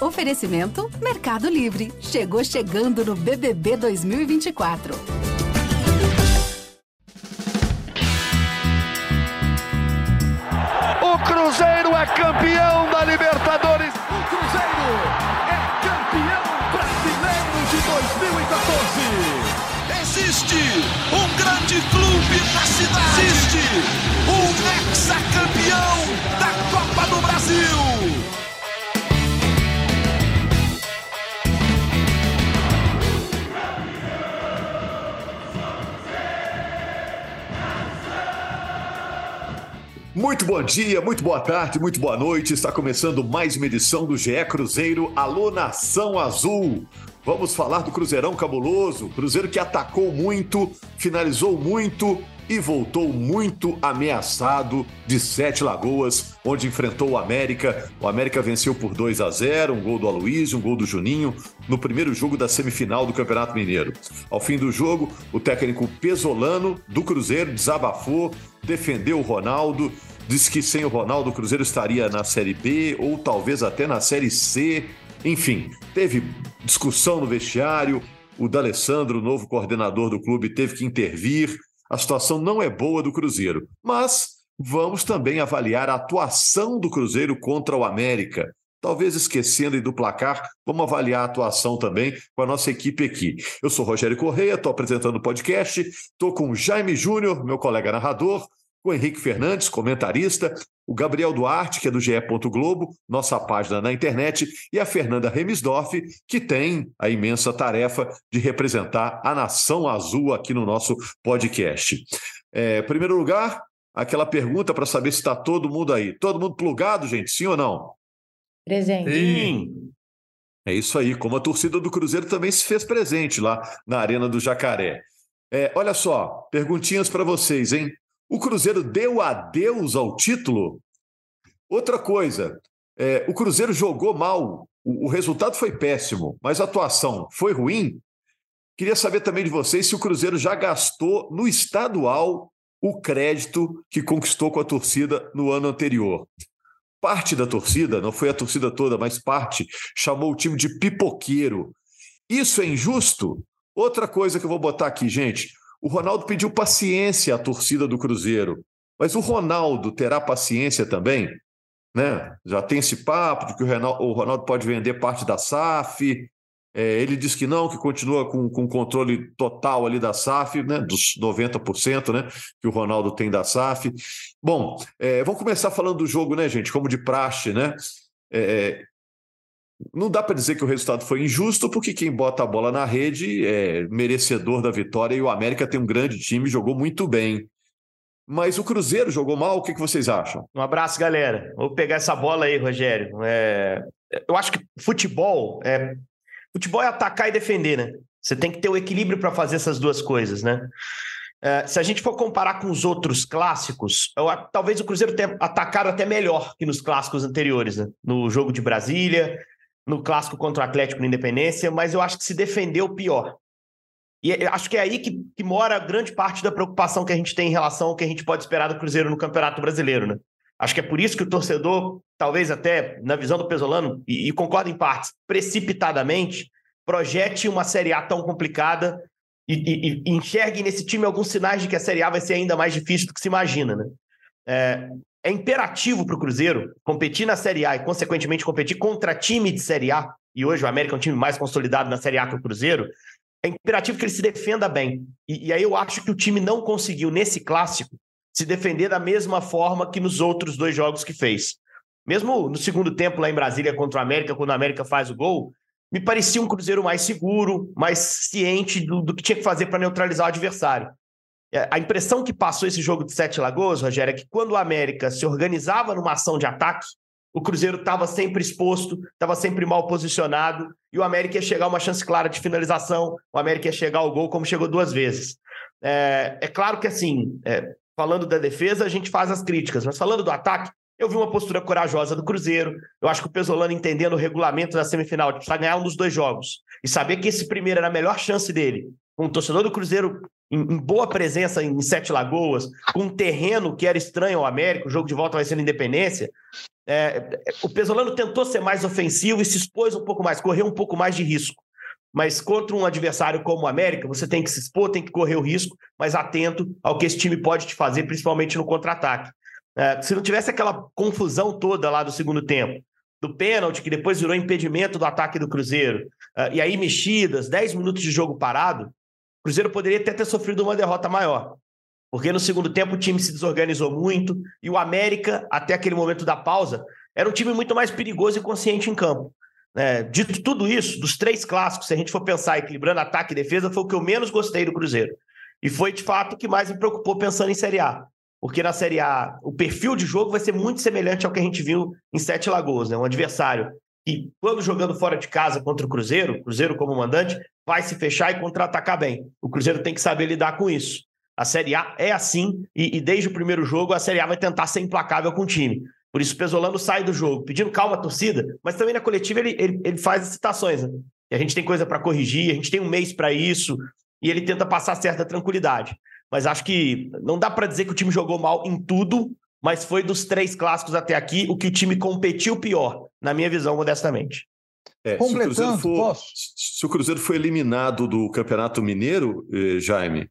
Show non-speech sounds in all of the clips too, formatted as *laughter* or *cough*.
Oferecimento Mercado Livre. Chegou chegando no BBB 2024. O Cruzeiro é campeão da Libertadores. O Cruzeiro é campeão brasileiro de 2014. Existe um grande clube na cidade. Existe um ex-campeão da Copa do Brasil. Muito bom dia, muito boa tarde, muito boa noite. Está começando mais uma edição do GE Cruzeiro Alô Nação Azul. Vamos falar do Cruzeirão cabuloso, Cruzeiro que atacou muito, finalizou muito e voltou muito ameaçado de Sete Lagoas, onde enfrentou o América. O América venceu por 2 a 0, um gol do Aloysio, um gol do Juninho, no primeiro jogo da semifinal do Campeonato Mineiro. Ao fim do jogo, o técnico Pesolano do Cruzeiro desabafou, defendeu o Ronaldo, disse que sem o Ronaldo o Cruzeiro estaria na Série B ou talvez até na Série C. Enfim, teve discussão no vestiário. O D'Alessandro, novo coordenador do clube, teve que intervir. A situação não é boa do Cruzeiro, mas vamos também avaliar a atuação do Cruzeiro contra o América. Talvez esquecendo do placar, vamos avaliar a atuação também com a nossa equipe aqui. Eu sou Rogério Correia, estou apresentando o podcast, estou com o Jaime Júnior, meu colega narrador, o Henrique Fernandes, comentarista, o Gabriel Duarte, que é do GE. Globo, nossa página na internet, e a Fernanda Remisdorf, que tem a imensa tarefa de representar a Nação Azul aqui no nosso podcast. É, primeiro lugar, aquela pergunta para saber se está todo mundo aí. Todo mundo plugado, gente? Sim ou não? Presente. Sim. É isso aí, como a torcida do Cruzeiro também se fez presente lá na Arena do Jacaré. É, olha só, perguntinhas para vocês, hein? O Cruzeiro deu adeus ao título? Outra coisa, é, o Cruzeiro jogou mal, o, o resultado foi péssimo, mas a atuação foi ruim? Queria saber também de vocês se o Cruzeiro já gastou no estadual o crédito que conquistou com a torcida no ano anterior. Parte da torcida, não foi a torcida toda, mas parte, chamou o time de pipoqueiro. Isso é injusto? Outra coisa que eu vou botar aqui, gente. O Ronaldo pediu paciência à torcida do Cruzeiro, mas o Ronaldo terá paciência também? Né? Já tem esse papo de que o Ronaldo, pode vender parte da SAF. É, ele diz que não, que continua com, com controle total ali da SAF, né? dos 90% né? que o Ronaldo tem da SAF. Bom, é, vamos começar falando do jogo, né, gente? Como de praxe, né? É, não dá para dizer que o resultado foi injusto, porque quem bota a bola na rede é merecedor da vitória e o América tem um grande time, jogou muito bem. Mas o Cruzeiro jogou mal, o que, que vocês acham? Um abraço, galera. Vou pegar essa bola aí, Rogério. É... Eu acho que futebol é... futebol é atacar e defender, né? Você tem que ter o equilíbrio para fazer essas duas coisas, né? É, se a gente for comparar com os outros clássicos, eu, talvez o Cruzeiro tenha atacado até melhor que nos clássicos anteriores, né? No jogo de Brasília, no clássico contra o Atlético na Independência, mas eu acho que se defendeu pior. E acho que é aí que, que, mora grande parte da preocupação que a gente tem em relação ao que a gente pode esperar do Cruzeiro no Campeonato Brasileiro, né? Acho que é por isso que o torcedor, talvez até na visão do Pesolano, e, e concordo em partes, precipitadamente, projete uma Série A tão complicada e, e, e, enxergue nesse time alguns sinais de que a Série A vai ser ainda mais difícil do que se imagina, né? É, é imperativo para o Cruzeiro competir na Série A e, consequentemente, competir contra time de Série A, e hoje o América é um time mais consolidado na Série A que o Cruzeiro, é imperativo que ele se defenda bem. E, e aí eu acho que o time não conseguiu, nesse clássico, se defender da mesma forma que nos outros dois jogos que fez. Mesmo no segundo tempo, lá em Brasília contra o América, quando o América faz o gol, me parecia um Cruzeiro mais seguro, mais ciente do, do que tinha que fazer para neutralizar o adversário. É, a impressão que passou esse jogo de Sete Lagoas, Rogério, é que quando o América se organizava numa ação de ataque, o Cruzeiro estava sempre exposto, estava sempre mal posicionado, e o América ia chegar a uma chance clara de finalização, o América ia chegar ao gol, como chegou duas vezes. É, é claro que, assim, é, falando da defesa, a gente faz as críticas, mas falando do ataque, eu vi uma postura corajosa do Cruzeiro. Eu acho que o Pesolano, entendendo o regulamento da semifinal, precisa ganhar um dos dois jogos e saber que esse primeiro era a melhor chance dele, o torcedor do Cruzeiro em, em, boa presença em Sete Lagoas, com um terreno que era estranho ao América, o jogo de volta vai ser na Independência. É, o Pesolano tentou ser mais ofensivo e se expôs um pouco mais, correu um pouco mais de risco. Mas contra um adversário como o América, você tem que se expor, tem que correr o risco, mas atento ao que esse time pode te fazer, principalmente no contra-ataque. É, se não tivesse aquela confusão toda lá do segundo tempo, do pênalti, que depois virou impedimento do ataque do Cruzeiro, uh, e aí mexidas, 10 minutos de jogo parado, o Cruzeiro poderia até ter sofrido uma derrota maior. Porque no segundo tempo o time se desorganizou muito e o América, até aquele momento da pausa, era um time muito mais perigoso e consciente em campo. É, dito tudo isso, dos três clássicos, se a gente for pensar equilibrando ataque e defesa, foi o que eu menos gostei do Cruzeiro. E foi, de fato, o que mais me preocupou pensando em Série A. Porque na Série A, o perfil de jogo vai ser muito semelhante ao que a gente viu em Sete Lagoas, né? Um adversário que, quando jogando fora de casa contra o Cruzeiro, o Cruzeiro como mandante, vai se fechar e contra-atacar bem. O Cruzeiro tem que saber lidar com isso. A Série A é assim, e, e, desde o primeiro jogo, a Série A vai tentar ser implacável com o time. Por isso, o Pesolano sai do jogo, pedindo calma à torcida, mas também na coletiva ele, ele, ele faz as citações. Né? E a gente tem coisa para corrigir, a gente tem um mês para isso, e ele tenta passar certa tranquilidade. Mas acho que não dá para dizer que o time jogou mal em tudo, mas foi dos três clássicos até aqui o que o time competiu pior, na minha visão, modestamente. É, Completando, se o, for, posso? se o Cruzeiro foi eliminado do Campeonato Mineiro, eh, Jaime,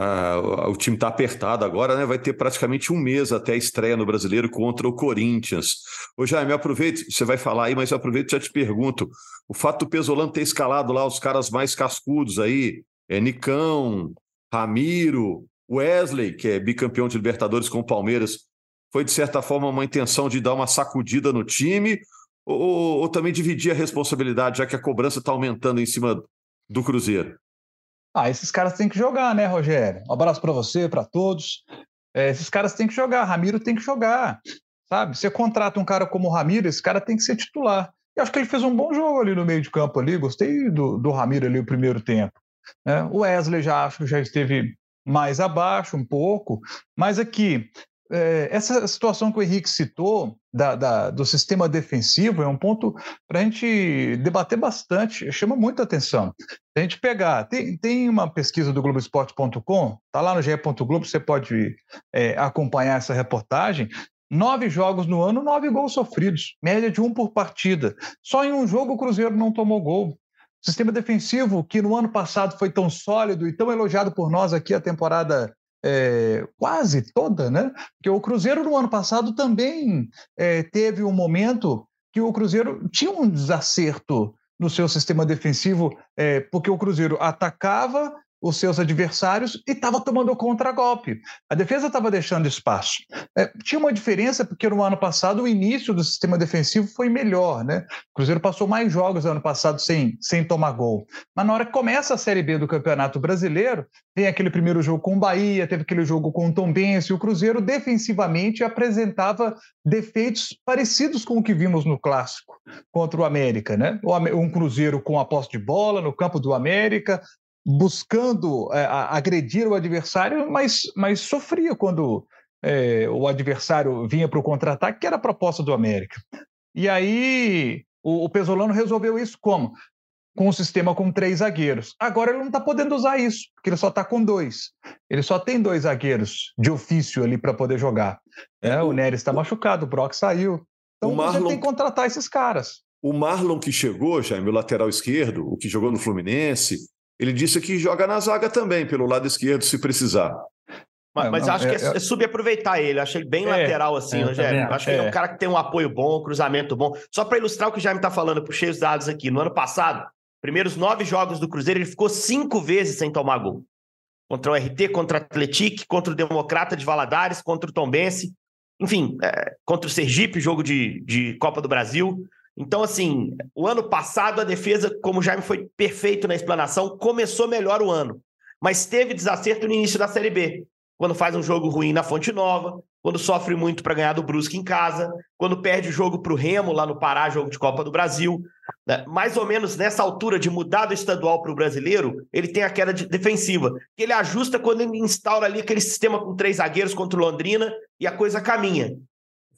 ah, o time está apertado agora, né? Vai ter praticamente um mês até a estreia no Brasileiro contra o Corinthians. Ô Jaime, aproveite, você vai falar aí, mas eu aproveito e já te pergunto: o fato do Pesolano ter escalado lá os caras mais cascudos aí, é Nicão, Ramiro, Wesley, que é bicampeão de Libertadores com o Palmeiras, foi de certa forma uma intenção de dar uma sacudida no time ou, ou também dividir a responsabilidade, já que a cobrança está aumentando em cima do Cruzeiro? Ah, esses caras têm que jogar, né, Rogério? Um abraço para você, para todos. É, esses caras têm que jogar, Ramiro tem que jogar, sabe? Você contrata um cara como o Ramiro, esse cara tem que ser titular. Eu acho que ele fez um bom jogo ali no meio de campo ali, gostei do, do Ramiro ali o primeiro tempo. Né? O Wesley já acho que já esteve mais abaixo um pouco, mas aqui é, essa situação que o Henrique citou da, da, do sistema defensivo é um ponto para a gente debater bastante, chama muita atenção. A gente pegar, tem, tem uma pesquisa do Globoesporte.com, está lá no GE. Globo, você pode é, acompanhar essa reportagem. Nove jogos no ano, nove gols sofridos, média de um por partida. Só em um jogo o Cruzeiro não tomou gol. Sistema defensivo que no ano passado foi tão sólido e tão elogiado por nós aqui a temporada é, quase toda, né? Porque o Cruzeiro no ano passado também é, teve um momento que o Cruzeiro tinha um desacerto no seu sistema defensivo, é, porque o Cruzeiro atacava os seus adversários e estava tomando contra-golpe. A defesa estava deixando espaço. É, tinha uma diferença porque no ano passado o início do sistema defensivo foi melhor, né? O Cruzeiro passou mais jogos no ano passado sem, sem tomar gol. Mas na hora que começa a Série B do Campeonato Brasileiro, tem aquele primeiro jogo com o Bahia, teve aquele jogo com o Tombense, o Cruzeiro defensivamente apresentava defeitos parecidos com o que vimos no Clássico contra o América, né? Um Cruzeiro com a posse de bola no campo do América, buscando é, agredir o adversário, mas, mas sofria quando é, o adversário vinha para o contra-ataque, que era a proposta do América. E aí o, o Pesolano resolveu isso como? Com um sistema com três zagueiros. Agora ele não está podendo usar isso, porque ele só está com dois. Ele só tem dois zagueiros de ofício ali para poder jogar. É, o Neres está machucado, o Brock saiu. Então Marlon... você tem que contratar esses caras. O Marlon que chegou, já meu lateral esquerdo, o que jogou no Fluminense, ele disse que joga na zaga também, pelo lado esquerdo, se precisar. Mas, mas não, acho é, que é, é, subaproveitar ele. Achei ele bem é, lateral assim, é, Rogério. Acho que ele é um cara que tem um apoio bom, cruzamento bom. Só para ilustrar o que o Jaime está falando, puxei os dados aqui. No ano passado, primeiros nove jogos do Cruzeiro, ele ficou cinco vezes sem tomar gol. Contra o RT, contra o Atletique, contra o Democrata de Valadares, contra o Tombense. Enfim, é, contra o Sergipe, jogo de, de Copa do Brasil. Então, assim, o ano passado a defesa, como o Jaime foi perfeito na explanação, começou melhor o ano, mas teve desacerto no início da Série B. Quando faz um jogo ruim na Fonte Nova, quando sofre muito para ganhar do Brusque em casa, quando perde o jogo para o Remo lá no Pará, jogo de Copa do Brasil. Né? Mais ou menos nessa altura de mudar do estadual para o brasileiro, ele tem a queda de defensiva, que ele ajusta quando ele instaura ali aquele sistema com três zagueiros contra o Londrina e a coisa caminha.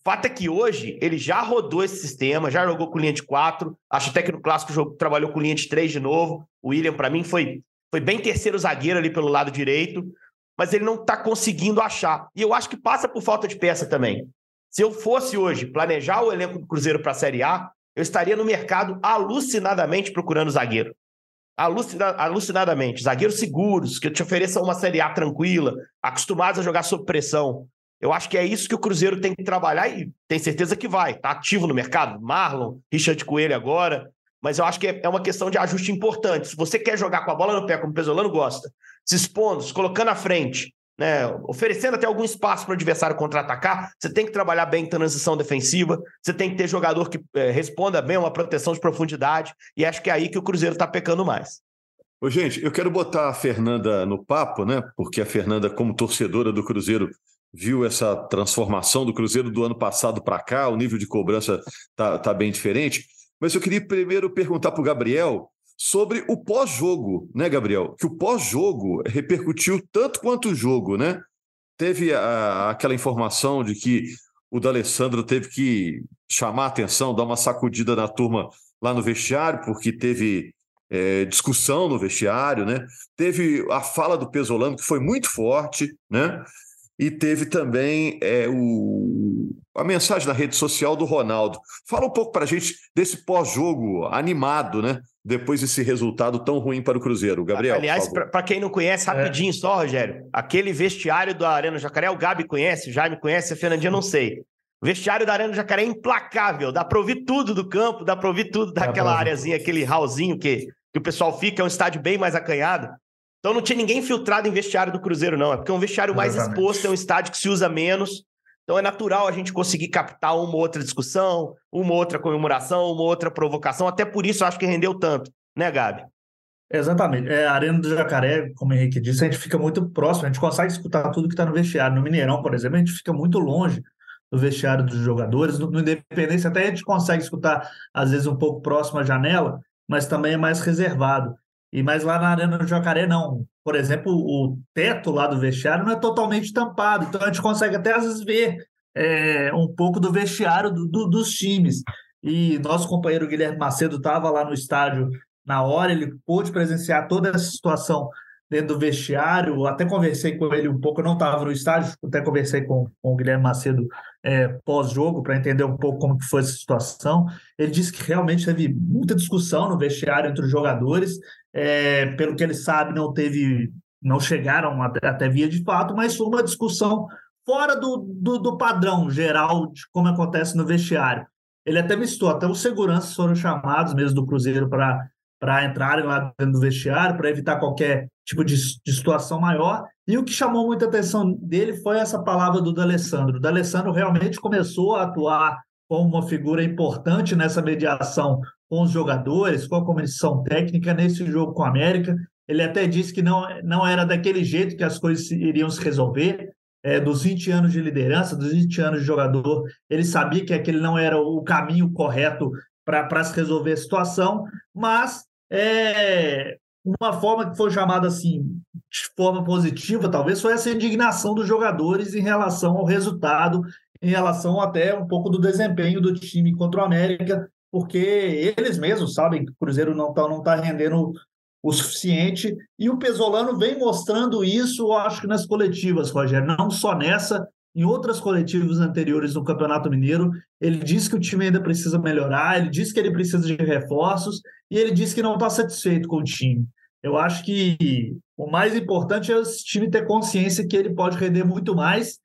Fato é que hoje ele já rodou esse sistema, já jogou com linha de quatro. Acho até que no clássico jogo trabalhou com linha de três de novo. O William, para mim, foi Foi bem terceiro zagueiro ali pelo lado direito, mas ele não está conseguindo achar. E eu acho que passa por falta de peça também. Se eu fosse hoje planejar o elenco do Cruzeiro para a Série A, eu estaria no mercado alucinadamente procurando zagueiro. Alucina, alucinadamente. Zagueiros seguros, que te ofereçam uma Série A tranquila, acostumados a jogar sob pressão. Eu acho que é isso que o Cruzeiro tem que trabalhar e tem certeza que vai. Está ativo no mercado. Marlon, Richard Coelho agora. Mas eu acho que é, é uma questão de ajuste importante. Se você quer jogar com a bola no pé, como o Pesolano gosta, se expondo, se colocando à frente, né, oferecendo até algum espaço para o adversário contra-atacar, você tem que trabalhar bem em transição defensiva, você tem que ter jogador que é, responda bem a uma proteção de profundidade, e acho que é aí que o Cruzeiro está pecando mais. Ô, gente, eu quero botar a Fernanda no papo, né? Porque a Fernanda, como torcedora do Cruzeiro, viu essa transformação do Cruzeiro do ano passado para cá, o nível de cobrança tá, tá bem diferente. Mas eu queria primeiro perguntar para o Gabriel sobre o pós-jogo, né, Gabriel? Que o pós-jogo repercutiu tanto quanto o jogo, né? Teve a, aquela informação de que o D'Alessandro teve que chamar atenção, dar uma sacudida na turma lá no vestiário, porque teve é, discussão no vestiário, né? Teve a fala do Pesolano, que foi muito forte, né? E teve também é, o, a mensagem na rede social do Ronaldo. Fala um pouco para a gente desse pós-jogo animado, né? Depois desse resultado tão ruim para o Cruzeiro. Gabriel. Aliás, para quem não conhece, é. rapidinho é. só, Rogério, aquele vestiário da Arena Jacaré, o Gabi conhece, o Jaime conhece, a Fernandinha não sei. O vestiário da Arena Jacaré é implacável, dá para ouvir tudo do campo, dá para ouvir tudo daquela areazinha, aquele hallzinho que, que o pessoal fica, é um estádio bem mais acanhado. Então não tinha ninguém filtrado em vestiário do Cruzeiro, não. É porque é um vestiário mais Exatamente. exposto, é um estádio que se usa menos. Então é natural a gente conseguir captar uma outra discussão, uma outra comemoração, uma outra provocação. Até por isso eu acho que rendeu tanto, né, Gabi? Exatamente. É, a Arena do Jacaré, como o Henrique disse, a gente fica muito próximo, a gente consegue escutar tudo que está no vestiário. No Mineirão, por exemplo, a gente fica muito longe do vestiário dos jogadores. No, no Independência, até a gente consegue escutar, às vezes, um pouco próximo à janela, mas também é mais reservado. E mais lá na Arena do Jacaré, não. Por exemplo, o teto lá do vestiário não é totalmente tampado, então a gente consegue até às vezes ver é, um pouco do vestiário do, do, dos times. E nosso companheiro Guilherme Macedo estava lá no estádio na hora, ele pôde presenciar toda essa situação dentro do vestiário. Até conversei com ele um pouco, eu não estava no estádio, até conversei com, com o Guilherme Macedo é, pós-jogo para entender um pouco como que foi essa situação. Ele disse que realmente teve muita discussão no vestiário entre os jogadores é, pelo que ele sabe, não teve, não chegaram até, até via de fato, mas foi uma discussão fora do, do, do, padrão geral de como acontece no vestiário. Ele até citou, até os seguranças foram chamados mesmo do Cruzeiro para entrarem lá dentro do vestiário, para evitar qualquer tipo de, de, situação maior. E o que chamou muita atenção dele foi essa palavra do D'Alessandro. O D'Alessandro realmente começou a atuar como uma figura importante nessa mediação com os jogadores, com a comissão técnica nesse jogo com a América. Ele até disse que não, não era daquele jeito que as coisas iriam se resolver. É, dos 20 anos de liderança, dos 20 anos de jogador, ele sabia que aquele não era o caminho correto para se resolver a situação, mas é, uma forma que foi chamada assim, de forma positiva, talvez, foi essa indignação dos jogadores em relação ao resultado, em relação até um pouco do desempenho do time contra o América, porque eles mesmos sabem que o Cruzeiro não está não tá rendendo o suficiente. E o Pesolano vem mostrando isso, eu acho que nas coletivas, Rogério, não só nessa, em outras coletivas anteriores no Campeonato Mineiro. Ele disse que o time ainda precisa melhorar, ele disse que ele precisa de reforços e ele disse que não está satisfeito com o time. Eu acho que o mais importante é esse time ter consciência que ele pode render muito mais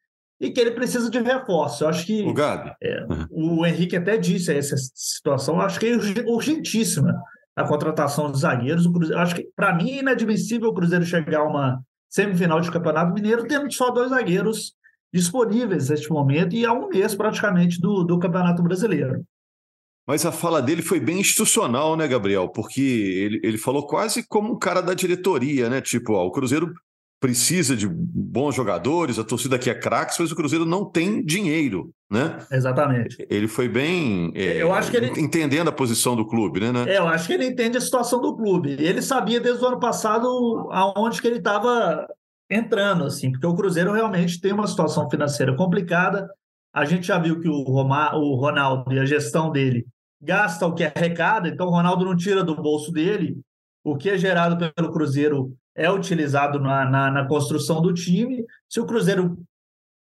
e que ele precisa de reforço. Eu acho que o, Gabi. É, uhum. o Henrique até disse essa situação, acho que é urgentíssima a contratação de zagueiros. O Cruzeiro, acho que, para mim, é inadmissível o Cruzeiro chegar a uma semifinal de Campeonato Mineiro tendo só dois zagueiros disponíveis neste momento e há um mês praticamente do, do Campeonato Brasileiro. Mas a fala dele foi bem institucional, né, Gabriel? Porque ele, ele falou quase como um cara da diretoria, né? Tipo, ó, o Cruzeiro precisa de bons jogadores, a torcida aqui é craques, mas o Cruzeiro não tem dinheiro, né? Exatamente. Ele foi bem é, eu acho que ele... entendendo a posição do clube, né, né? É, eu acho que ele entende a situação do clube. Ele sabia desde o ano passado aonde que ele estava entrando, assim, porque o Cruzeiro realmente tem uma situação financeira complicada. A gente já viu que o, Roma, o Ronaldo e a gestão dele gasta o que arrecada, então o Ronaldo não tira do bolso dele o que é gerado pelo Cruzeiro é utilizado na, na, na construção do time. Se o Cruzeiro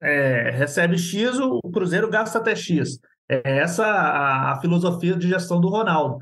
é, recebe X, o Cruzeiro gasta até X. É essa a, a filosofia de gestão do Ronaldo.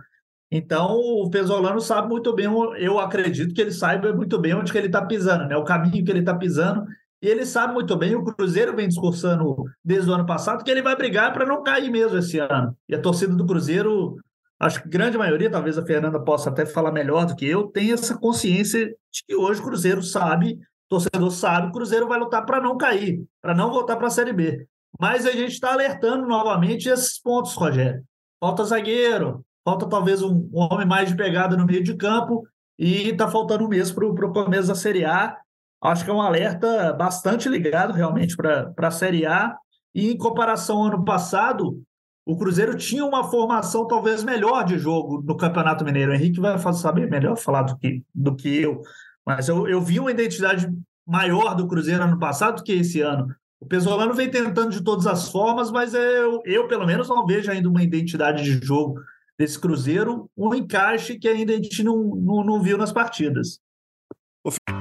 Então, o Pesolano sabe muito bem, eu acredito que ele saiba muito bem onde que ele está pisando, né? o caminho que ele está pisando. E ele sabe muito bem, o Cruzeiro vem discursando desde o ano passado que ele vai brigar para não cair mesmo esse ano. E a torcida do Cruzeiro, acho que grande maioria, talvez a Fernanda possa até falar melhor do que eu, tem essa consciência de que hoje o Cruzeiro sabe, o torcedor sabe, o Cruzeiro vai lutar para não cair, para não voltar para a Série B. Mas a gente está alertando novamente esses pontos, Rogério. Falta zagueiro, falta talvez um, um homem mais de pegada no meio de campo e está faltando um mês para o começo da Série A. Acho que é um alerta bastante ligado realmente para a Série A. E em comparação ao ano passado, o Cruzeiro tinha uma formação talvez melhor de jogo no Campeonato Mineiro. O Henrique vai saber melhor falar do que, do que eu. Mas eu, eu vi uma identidade maior do Cruzeiro ano passado do que esse ano. O Pesolano vem tentando de todas as formas, mas eu, eu, pelo menos, não vejo ainda uma identidade de jogo desse Cruzeiro, um encaixe que ainda a gente não, não, não viu nas partidas.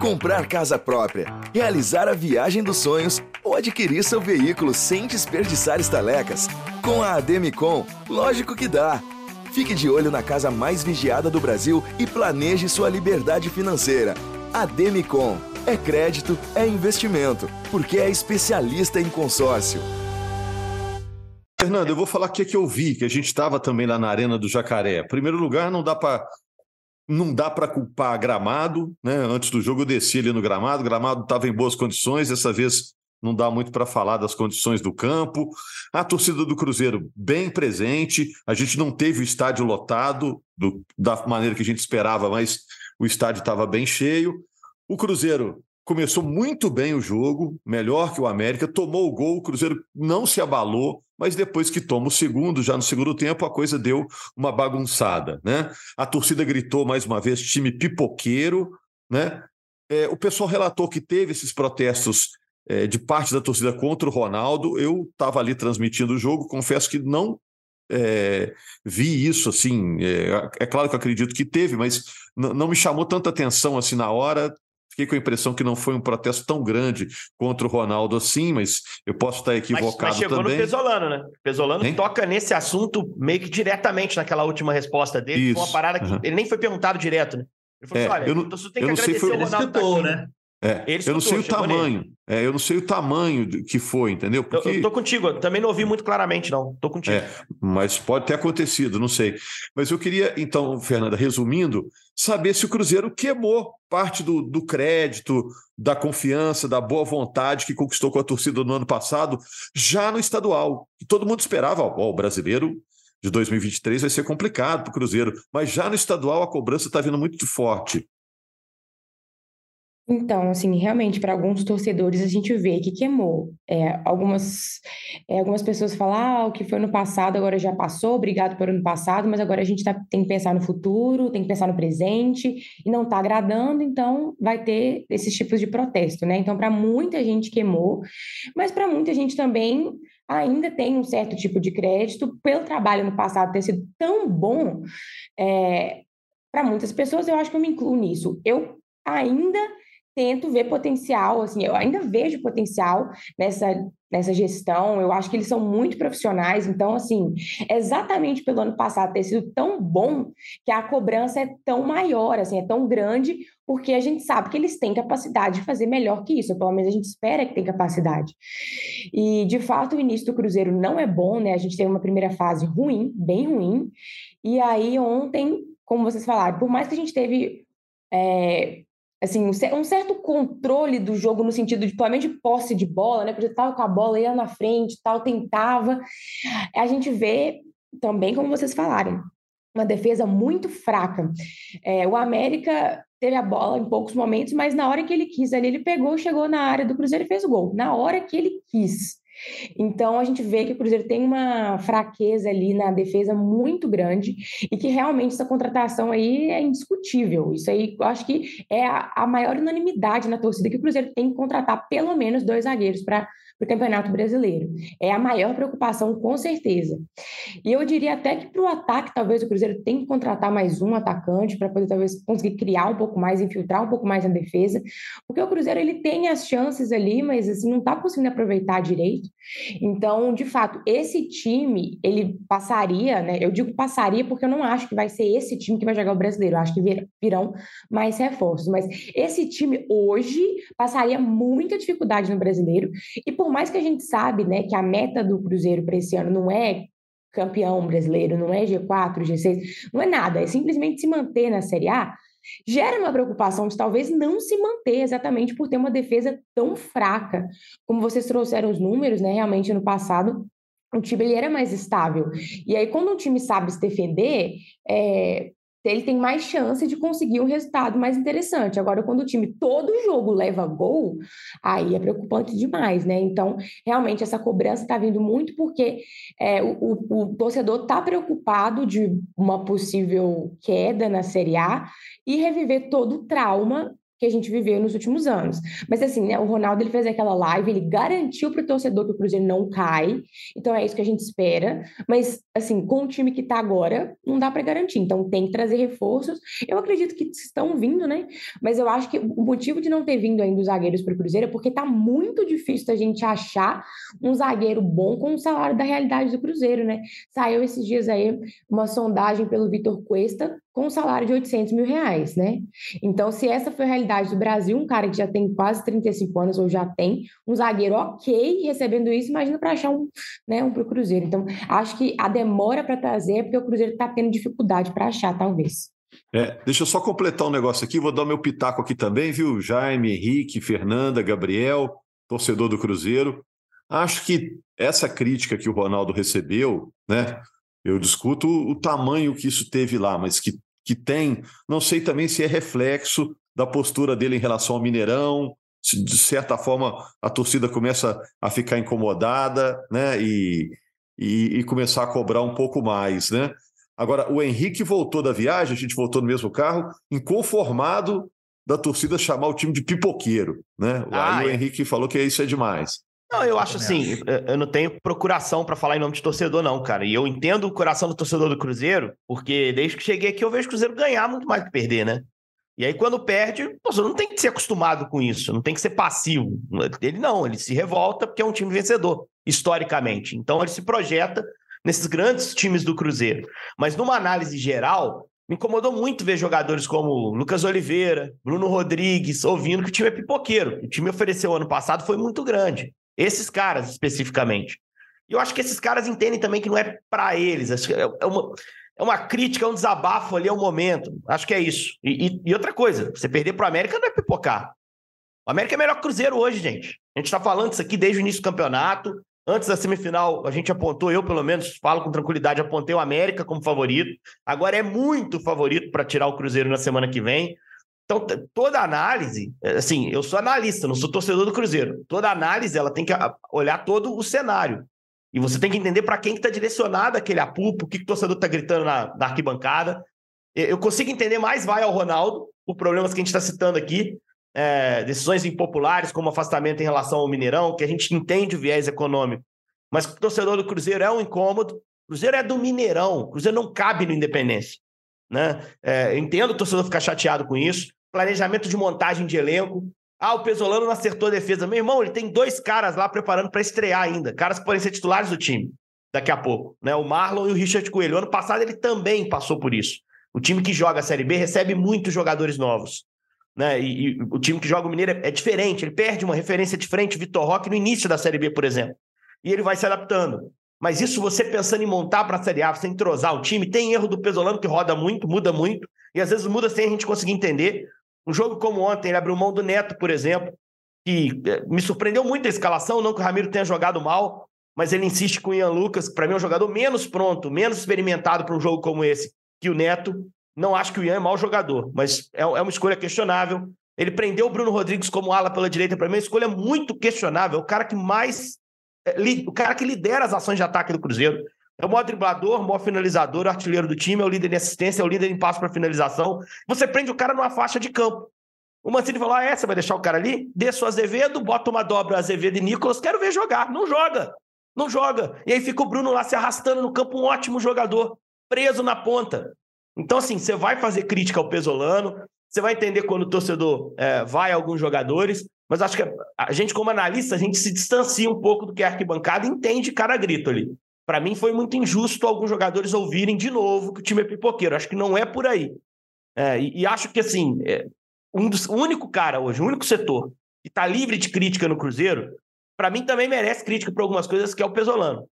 Comprar casa própria, realizar a viagem dos sonhos ou adquirir seu veículo sem desperdiçar estalecas. Com a Ademicon, lógico que dá. Fique de olho na casa mais vigiada do Brasil e planeje sua liberdade financeira. Ademicon é crédito, é investimento, porque é especialista em consórcio. Fernando, eu vou falar o que, é que eu vi, que a gente estava também lá na Arena do Jacaré. Primeiro lugar, não dá para não dá para culpar gramado, né? Antes do jogo eu desci ali no gramado, o gramado estava em boas condições, dessa vez não dá muito para falar das condições do campo. A torcida do Cruzeiro bem presente, a gente não teve o estádio lotado do, da maneira que a gente esperava, mas o estádio estava bem cheio. O Cruzeiro começou muito bem o jogo, melhor que o América, tomou o gol, o Cruzeiro não se abalou, mas depois que toma o segundo, já no segundo tempo, a coisa deu uma bagunçada, né? A torcida gritou mais uma vez, time pipoqueiro, né? É, o pessoal relatou que teve esses protestos é, de parte da torcida contra o Ronaldo. Eu estava ali transmitindo o jogo, confesso que não é, vi isso assim. É, é, claro que eu acredito que teve, mas não me chamou tanta atenção assim na hora. Fiquei com a impressão que não foi um protesto tão grande contra o Ronaldo assim, mas eu posso estar equivocado mas, mas chegou também. no Pesolano, né? Pesolano hein? toca nesse assunto meio que diretamente naquela última resposta dele. Isso. Uma parada que uhum. ele nem foi perguntado direto, né? Ele falou é, assim, olha, eu não, então que agradecer foi... o Ronaldo. Ele escutou, tá né? É, eu não sei o tamanho. É, eu não sei o tamanho que foi, entendeu? Porque... Eu, eu tô contigo, eu também não ouvi muito claramente, não. Tô contigo. É, mas pode ter acontecido, não sei. Mas eu queria, então, Fernanda, resumindo, saber se o Cruzeiro queimou parte do, do crédito, da confiança, da boa vontade que conquistou com a torcida no ano passado, já no estadual. Todo mundo esperava, ó, o brasileiro de 2023 vai ser complicado para o Cruzeiro, mas já no estadual a cobrança está vindo muito forte. Então, assim, realmente, para alguns torcedores, a gente vê que queimou. É, algumas, é, algumas pessoas falam, ah, o que foi no passado agora já passou, obrigado por ano passado, mas agora a gente tá, tem que pensar no futuro, tem que pensar no presente, e não está agradando, então vai ter esses tipos de protesto, né? Então, para muita gente queimou, mas para muita gente também ainda tem um certo tipo de crédito pelo trabalho no passado ter sido tão bom. É, para muitas pessoas, eu acho que eu me incluo nisso. Eu ainda tento ver potencial, assim, eu ainda vejo potencial nessa, nessa gestão, eu acho que eles são muito profissionais, então, assim, exatamente pelo ano passado ter sido tão bom que a cobrança é tão maior, assim, é tão grande, porque a gente sabe que eles têm capacidade de fazer melhor que isso, pelo menos a gente espera que tem capacidade. E, de fato, o início do Cruzeiro não é bom, né, a gente teve uma primeira fase ruim, bem ruim, e aí ontem, como vocês falaram, por mais que a gente teve... É, assim, um certo controle do jogo no sentido de, de posse de bola, né? Porque estava com a bola, ia na frente, tal, tentava. A gente vê também, como vocês falaram, uma defesa muito fraca. É, o América teve a bola em poucos momentos, mas na hora que ele quis ali, ele pegou, chegou na área do Cruzeiro e fez o gol. Na hora que ele quis. Então a gente vê que o Cruzeiro tem uma fraqueza ali na defesa muito grande e que realmente essa contratação aí é indiscutível. Isso aí eu acho que é a, maior unanimidade na torcida que o Cruzeiro tem que contratar pelo menos dois zagueiros para para o Campeonato Brasileiro. É a maior preocupação, com certeza. E eu diria até que para o ataque, talvez o Cruzeiro tenha que contratar mais um atacante para poder talvez conseguir criar um pouco mais, infiltrar um pouco mais na defesa, porque o Cruzeiro ele tem as chances ali, mas assim não está conseguindo aproveitar direito. Então, de fato, esse time ele passaria, né? Eu digo passaria porque eu não acho que vai ser esse time que vai jogar o Brasileiro. Eu acho que virão mais reforços, mas esse time hoje passaria muita dificuldade no Brasileiro. E por mais que a gente sabe, né, que a meta do Cruzeiro para esse ano não é campeão brasileiro, não é G4, G6, não é nada, é simplesmente se manter na Série A, gera uma preocupação de talvez não se manter exatamente por ter uma defesa tão fraca. Como vocês trouxeram os números, né, realmente no passado, o time ele era mais estável. E aí, quando um time sabe se defender, é, ele tem mais chance de conseguir um resultado mais interessante. Agora, quando o time todo jogo leva gol, aí é preocupante demais, né? Então, realmente, essa cobrança está vindo muito porque é, o, o, o torcedor está preocupado de uma possível queda na Série A e reviver todo o trauma que a gente viveu nos últimos anos. Mas assim, né, o Ronaldo ele fez aquela live, ele garantiu para o torcedor que o Cruzeiro não cai. Então é isso que a gente espera. Mas assim, com o time que está agora, não dá para garantir. Então tem que trazer reforços. Eu acredito que estão vindo, né? Mas eu acho que o motivo de não ter vindo ainda os zagueiros para o Cruzeiro é porque está muito difícil da gente achar um zagueiro bom com o salário da realidade do Cruzeiro, né? Saiu esses dias aí uma sondagem pelo Vitor Cuesta com um salário de 800 mil reais, né? Então, se essa foi a realidade do Brasil, um cara que já tem quase 35 anos ou já tem, um zagueiro ok recebendo isso, imagina para achar um, né, um para o Cruzeiro. Então, acho que a demora para trazer é porque o Cruzeiro está tendo dificuldade para achar, talvez. É, deixa eu só completar um negócio aqui, vou dar meu pitaco aqui também, viu? Jaime, Henrique, Fernanda, Gabriel, torcedor do Cruzeiro. Acho que essa crítica que o Ronaldo recebeu, né? Eu discuto o tamanho que isso teve lá, mas que, que tem, não sei também se é reflexo da postura dele em relação ao Mineirão, se de certa forma a torcida começa a ficar incomodada, né? E, e, e, começar a cobrar um pouco mais, né? Agora, o Henrique voltou da viagem, a gente voltou no mesmo carro, inconformado da torcida chamar o time de pipoqueiro, né? Ah, Aí é. o Henrique falou que isso é demais. Não, eu acho assim, eu não tenho procuração para falar em nome de torcedor, não, cara. E eu entendo o coração do torcedor do Cruzeiro, porque desde que cheguei aqui eu vejo o Cruzeiro ganhar muito mais que perder, né? E aí, quando perde, o torcedor não tem que ser acostumado com isso, não tem que ser passivo. Ele não, ele se revolta porque é um time vencedor, historicamente. Então, ele se projeta nesses grandes times do Cruzeiro. Mas numa análise geral, me incomodou muito ver jogadores como Lucas Oliveira, Bruno Rodrigues, ouvindo que o time é pipoqueiro. O time ofereceu ano passado foi muito grande. Esses caras, especificamente. E eu acho que esses caras entendem também que não é para eles. É, é uma, é uma crítica, é um desabafo ali ao momento. Acho que é isso. E, e, e outra coisa, você perder para o América não é pipocar. O América é melhor que o Cruzeiro hoje, gente. A gente está falando isso aqui desde o início do campeonato. Antes da semifinal, a gente apontou, eu pelo menos falo com tranquilidade, apontei o América como favorito. Agora é muito favorito para tirar o Cruzeiro na semana que vem. Então, toda análise, é, assim, eu sou analista, não sou torcedor do Cruzeiro. Toda análise, ela tem que olhar todo o cenário. E você tem que entender para quem está que tá direcionado aquele apupo, o que, que o torcedor está gritando na, na, arquibancada. Eu consigo entender mais vai ao Ronaldo, por problemas que a gente está citando aqui, é, decisões impopulares, como afastamento em relação ao Mineirão, que a gente entende o viés econômico. Mas o torcedor do Cruzeiro é um incômodo. O Cruzeiro é do Mineirão, o Cruzeiro não cabe no Independência. Né? É, entendo o torcedor ficar chateado com isso. Planejamento de montagem de elenco. Ah, o Pesolano não acertou a defesa. Meu irmão, ele tem dois caras lá preparando para estrear ainda. Caras que podem ser titulares do time daqui a pouco. Né? O Marlon e o Richard Coelho. Ano passado ele também passou por isso. O time que joga a Série B recebe muitos jogadores novos. Né? E, e o time que joga o Mineiro é, é, diferente. Ele perde uma referência diferente. Vitor Roque no início da Série B, por exemplo. E ele vai se adaptando. Mas isso você pensando em montar para a Série A, você entrosar o time, tem erro do Pesolano que roda muito, muda muito, e às vezes muda sem a gente conseguir entender. Um jogo como ontem, ele abriu mão do Neto, por exemplo, que eh, me surpreendeu muito a escalação, não que o Ramiro tenha jogado mal, mas ele insiste com o Ian Lucas, que para mim é um jogador menos pronto, menos experimentado para um jogo como esse que o Neto. Não acho que o Ian é mau jogador, mas é, é uma escolha questionável. Ele prendeu o Bruno Rodrigues como ala pela direita, para mim, é uma escolha muito questionável. É o cara que mais o cara que lidera as ações de ataque do Cruzeiro. É o maior driblador, o maior finalizador, o artilheiro do time, é o líder em assistência, é o líder em passo para finalização. Você prende o cara numa faixa de campo. O Mancini falou: ah, é, você vai deixar o cara ali? Desce o Azevedo, bota uma dobra Azevedo e Nicolas, quero ver jogar. Não joga. Não joga. E aí fica o Bruno lá se arrastando no campo, um ótimo jogador, preso na ponta. Então, assim, você vai fazer crítica ao Pesolano, você vai entender quando o torcedor é, vai a alguns jogadores, mas acho que a gente, como analista, a gente se distancia um pouco do que é arquibancada e entende cada grito ali. Para mim, foi muito injusto alguns jogadores ouvirem de novo que o time é pipoqueiro. Acho que não é por aí. É, e, e, acho que, assim, é, um dos, o único cara hoje, o único setor que está livre de crítica no Cruzeiro, para mim também merece crítica por algumas coisas, que é o Pesolano.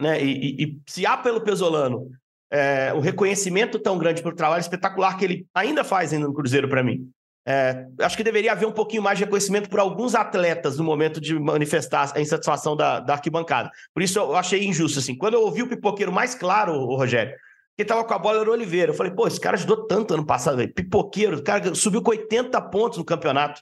Né? E, e, e se há pelo Pesolano é, um reconhecimento tão grande pelo trabalho espetacular que ele ainda faz ainda no Cruzeiro para mim, é, acho que deveria haver um pouquinho mais de reconhecimento por alguns atletas no momento de manifestar a insatisfação da, da arquibancada. Por isso eu achei injusto. Assim. Quando eu ouvi o pipoqueiro mais claro, o Rogério, que estava com a bola era o Oliveira. Eu falei, pô, esse cara ajudou tanto ano passado, velho. Pipoqueiro, o cara subiu com 80 pontos no campeonato.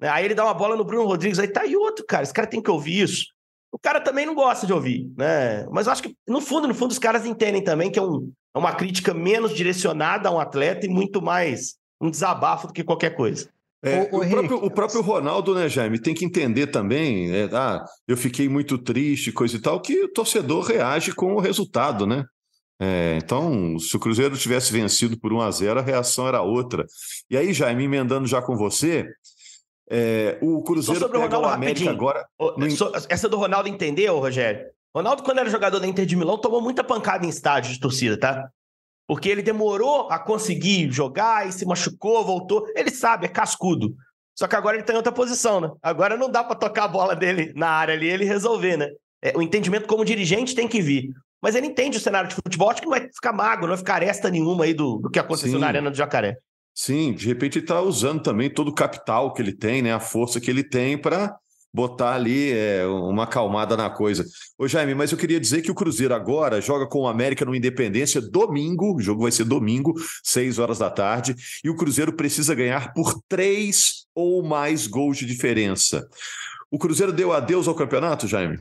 Aí ele dá uma bola no Bruno Rodrigues, aí tá aí outro, cara. Esse cara tem que ouvir isso. O cara também não gosta de ouvir, né? Mas eu acho que, no fundo, no fundo, os caras entendem também que é, um, é uma crítica menos direcionada a um atleta e muito mais um desabafo do que qualquer coisa. É, o, o, próprio, o, próprio, Ronaldo, né, Jaime, tem que entender também, é, ah, eu fiquei muito triste, coisa e tal, que o torcedor reage com o resultado, né? É, então, se o Cruzeiro tivesse vencido por 1 a 0 a reação era outra. E aí, Jaime, emendando já com você, é, o Cruzeiro sobre o, Ronaldo, o América rapidinho. agora... Essa do Ronaldo entendeu, Rogério? Ronaldo, quando era jogador da Inter de Milão, tomou muita pancada em estádio de torcida, tá? Porque ele demorou a conseguir jogar e se machucou, voltou. Ele sabe, é cascudo. Só que agora ele está em outra posição, né? Agora não dá para tocar a bola dele na área ali e ele resolver, né? É, o entendimento como dirigente tem que vir. Mas ele entende o cenário de futebol, acho que não vai ficar mago, não vai ficar aresta nenhuma aí do, do que aconteceu Sim. na Arena do Jacaré. Sim, de repente ele está usando também todo o capital que ele tem, né? A força que ele tem para botar ali é, uma acalmada na coisa. Ô Jaime, mas eu queria dizer que o Cruzeiro agora joga com o América no Independência domingo, o jogo vai ser domingo, seis horas da tarde, e o Cruzeiro precisa ganhar por três ou mais gols de diferença. O Cruzeiro deu adeus ao campeonato, Jaime?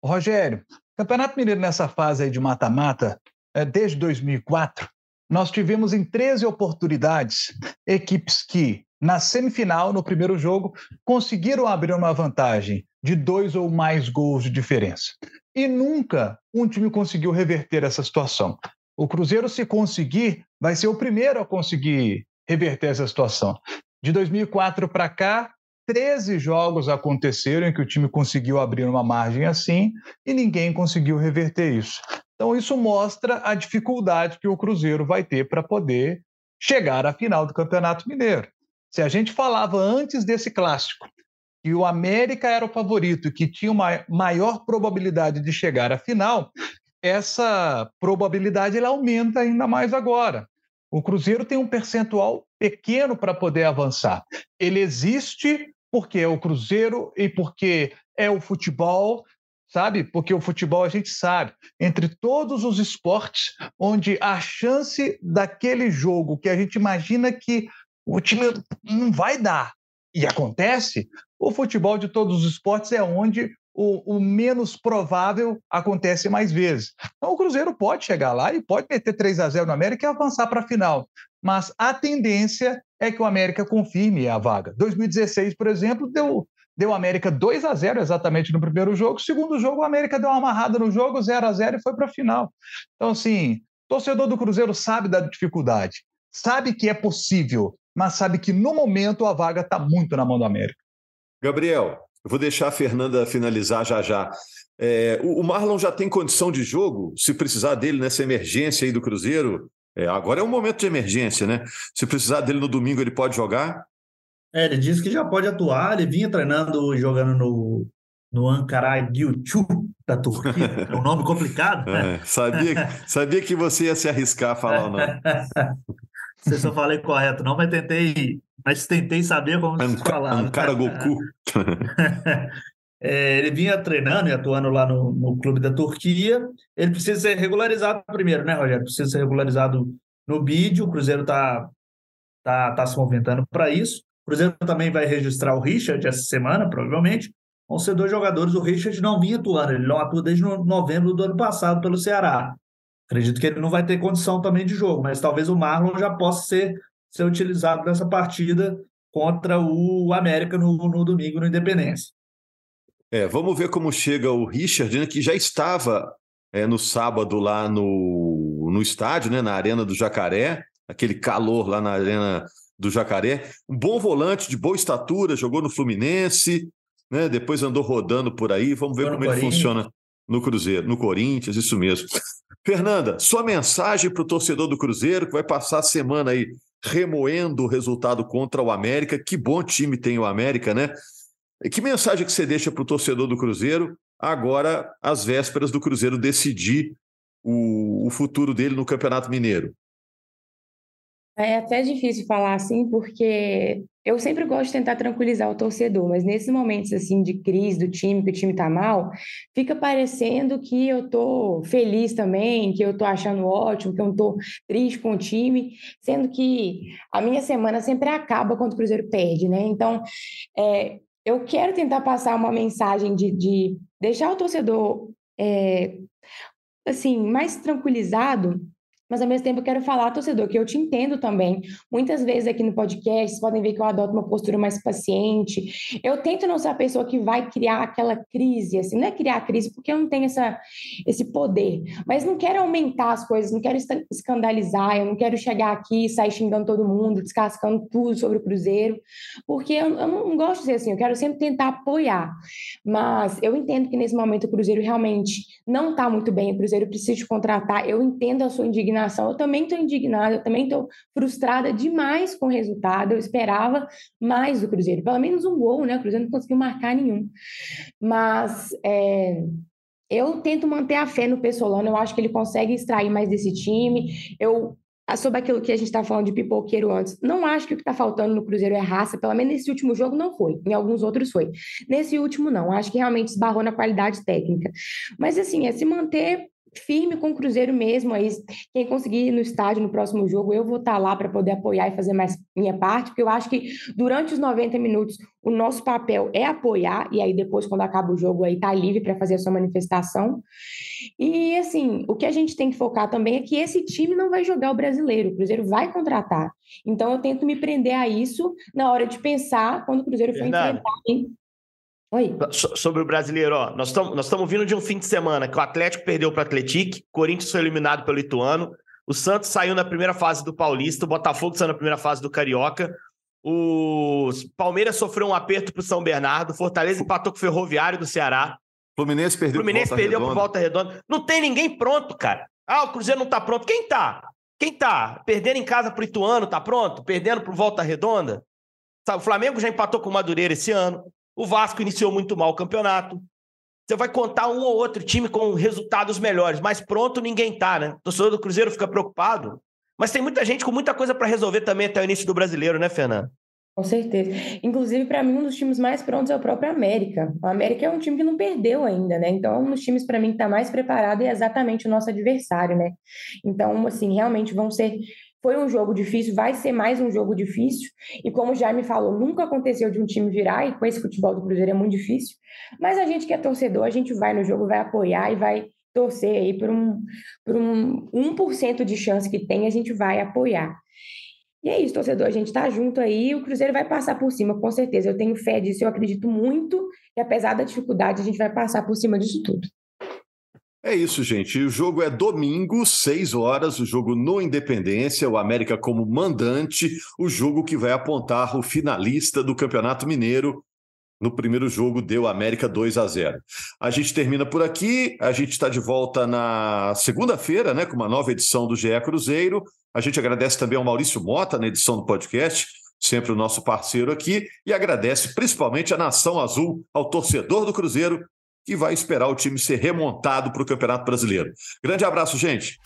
Rogério, Campeonato Mineiro nessa fase de mata-mata, é, desde 2004, nós tivemos em 13 oportunidades equipes que na semifinal, no primeiro jogo, conseguiram abrir uma vantagem de dois ou mais gols de diferença. E nunca um time conseguiu reverter essa situação. O Cruzeiro, se conseguir, vai ser o primeiro a conseguir reverter essa situação. De 2004 para cá, 13 jogos aconteceram em que o time conseguiu abrir uma margem assim e ninguém conseguiu reverter isso. Então, isso mostra a dificuldade que o Cruzeiro vai ter para poder chegar à final do Campeonato Mineiro. Se a gente falava antes desse clássico que o América era o favorito, que tinha uma maior probabilidade de chegar à final, essa probabilidade ela aumenta ainda mais agora. O Cruzeiro tem um percentual pequeno para poder avançar. Ele existe porque é o Cruzeiro e porque é o futebol, sabe? Porque o futebol a gente sabe, entre todos os esportes, onde a chance daquele jogo que a gente imagina que o time não vai dar. E acontece. O futebol de todos os esportes é onde o, o, menos provável acontece mais vezes. Então o Cruzeiro pode chegar lá e pode meter 3 a 0 no América e avançar para a final. Mas a tendência é que o América confirme a vaga. 2016, por exemplo, deu deu América 2 a 0 exatamente no primeiro jogo. Segundo jogo, o América deu uma amarrada no jogo, 0 a 0 e foi para a final. Então, assim, torcedor do Cruzeiro sabe da dificuldade, sabe que é possível, mas sabe que no momento a vaga está muito na mão do América. Gabriel, eu vou deixar a Fernanda finalizar já já. É, o Marlon já tem condição de jogo, se precisar dele nessa emergência aí do Cruzeiro. É, agora é um momento de emergência, né? Se precisar dele no domingo, ele pode jogar? É, ele disse que já pode atuar. Ele vinha treinando e jogando no, no Ankara Gyuchu da Turquia. É um nome complicado. Né? É, sabia, sabia que você ia se arriscar a falar o nome. Não *laughs* sei se eu falei correto, não, mas tentei, mas tentei saber como se falar. Ankara Goku. *laughs* é, ele vinha treinando e atuando lá no, no clube da Turquia. Ele precisa ser regularizado primeiro, né, Rogério? Precisa ser regularizado no BID. O Cruzeiro está tá, tá se movimentando para isso. Cruzeiro também vai registrar o Richard essa semana, provavelmente. Vão ser dois jogadores. O Richard não vinha atuando, ele não atua desde novembro do ano passado pelo Ceará. Acredito que ele não vai ter condição também de jogo, mas talvez o Marlon já possa ser, ser utilizado nessa partida contra o América no, no domingo no Independência. É, vamos ver como chega o Richard, né, que já estava é, no sábado lá no, no estádio, né, na Arena do Jacaré, aquele calor lá na Arena do Jacaré. Um bom volante, de boa estatura, jogou no Fluminense, né, depois andou rodando por aí. Vamos ver como ele funciona no Cruzeiro, no Corinthians, isso mesmo. Fernanda, sua mensagem para o torcedor do Cruzeiro, que vai passar a semana aí remoendo o resultado contra o América. Que bom time tem o América, né? Que mensagem que você deixa para o torcedor do Cruzeiro agora, às vésperas do Cruzeiro decidir o, o futuro dele no Campeonato Mineiro? É até difícil falar assim, porque eu sempre gosto de tentar tranquilizar o torcedor, mas nesses momentos assim de crise do time, que o time tá mal, fica parecendo que eu tô feliz também, que eu tô achando ótimo, que eu não tô triste com o time, sendo que a minha semana sempre acaba quando o Cruzeiro perde, né? Então, é, eu quero tentar passar uma mensagem de, de deixar o torcedor é, assim mais tranquilizado mas ao mesmo tempo eu quero falar, torcedor, que eu te entendo também. Muitas vezes aqui no podcast, vocês podem ver que eu adoto uma postura mais paciente. Eu tento não ser a pessoa que vai criar aquela crise, assim, não é criar crise, porque eu não tenho essa, esse poder, mas não quero aumentar as coisas, não quero escandalizar, eu não quero chegar aqui e sair xingando todo mundo, descascando tudo sobre o Cruzeiro, porque eu, eu não gosto de ser assim, eu quero sempre tentar apoiar. Mas eu entendo que nesse momento o Cruzeiro realmente não está muito bem, o Cruzeiro precisa te contratar, eu entendo a sua indignação indignação. Eu também estou indignada, eu também estou frustrada demais com o resultado. Eu esperava mais do Cruzeiro, pelo menos um gol, né? O Cruzeiro não conseguiu marcar nenhum. Mas é, eu tento manter a fé no Pessolano, eu acho que ele consegue extrair mais desse time. Eu sobre aquilo que a gente está falando de pipoqueiro antes, não acho que o que está faltando no Cruzeiro é raça, pelo menos nesse último jogo não foi, em alguns outros foi. Nesse último não, acho que realmente esbarrou na qualidade técnica. Mas assim, é se manter firme com o Cruzeiro mesmo. Aí, quem conseguir ir no estádio no próximo jogo, eu vou estar lá para poder apoiar e fazer mais minha parte, porque eu acho que durante os 90 minutos o nosso papel é apoiar, e aí depois, quando acaba o jogo, aí tá livre para fazer a sua manifestação. E assim, o que a gente tem que focar também é que esse time não vai jogar o brasileiro, o Cruzeiro vai contratar. Então eu tento me prender a isso na hora de pensar quando o Cruzeiro for enfrentar Oi. Sobre o brasileiro, ó, nós estamos nós vindo de um fim de semana que o Atlético perdeu para o Atlético, Corinthians foi eliminado pelo Ituano, o Santos saiu na primeira fase do Paulista, o Botafogo saiu na primeira fase do Carioca, o Palmeiras sofreu um aperto para o São Bernardo, Fortaleza empatou com o Ferroviário do Ceará. Fluminense perdeu Fluminense volta perdeu para Volta Redonda. Não tem ninguém pronto, cara. Ah, o Cruzeiro não está pronto. Quem tá? Quem tá? Perdendo em casa para o Ituano, tá pronto? Perdendo para Volta Redonda? O Flamengo já empatou com o Madureira esse ano. O Vasco iniciou muito mal o campeonato. Você vai contar um ou outro time com resultados melhores, mas pronto ninguém tá, né? O torcedor do Cruzeiro fica preocupado. Mas tem muita gente com muita coisa para resolver também até o início do brasileiro, né, Fernando? Com certeza. Inclusive, para mim, um dos times mais prontos é o próprio América. O América é um time que não perdeu ainda, né? Então, um dos times, para mim, que está mais preparado é exatamente o nosso adversário, né? Então, assim, realmente vão ser foi um jogo difícil, vai ser mais um jogo difícil. E como já me falou, nunca aconteceu de um time virar, e com esse futebol do Cruzeiro é muito difícil. Mas a gente que é torcedor, a gente vai no jogo, vai apoiar e vai torcer aí por um, por um 1% de chance que tem, a gente vai apoiar. E é isso, torcedor, a gente tá junto aí, o Cruzeiro vai passar por cima, com certeza. Eu tenho fé disso, eu acredito muito, e apesar da dificuldade, a gente vai passar por cima disso tudo. É isso, gente. O jogo é domingo, 6 horas, o jogo no Independência, o América como mandante, o jogo que vai apontar o finalista do Campeonato Mineiro. No primeiro jogo deu América 2 a 0. A gente termina por aqui, a gente está de volta na segunda-feira, né, com uma nova edição do GE Cruzeiro. A gente agradece também ao Maurício Mota na edição do podcast, sempre o nosso parceiro aqui, e agradece principalmente à Nação Azul, ao torcedor do Cruzeiro que vai esperar o time ser remontado para o Campeonato Brasileiro. Grande abraço, gente.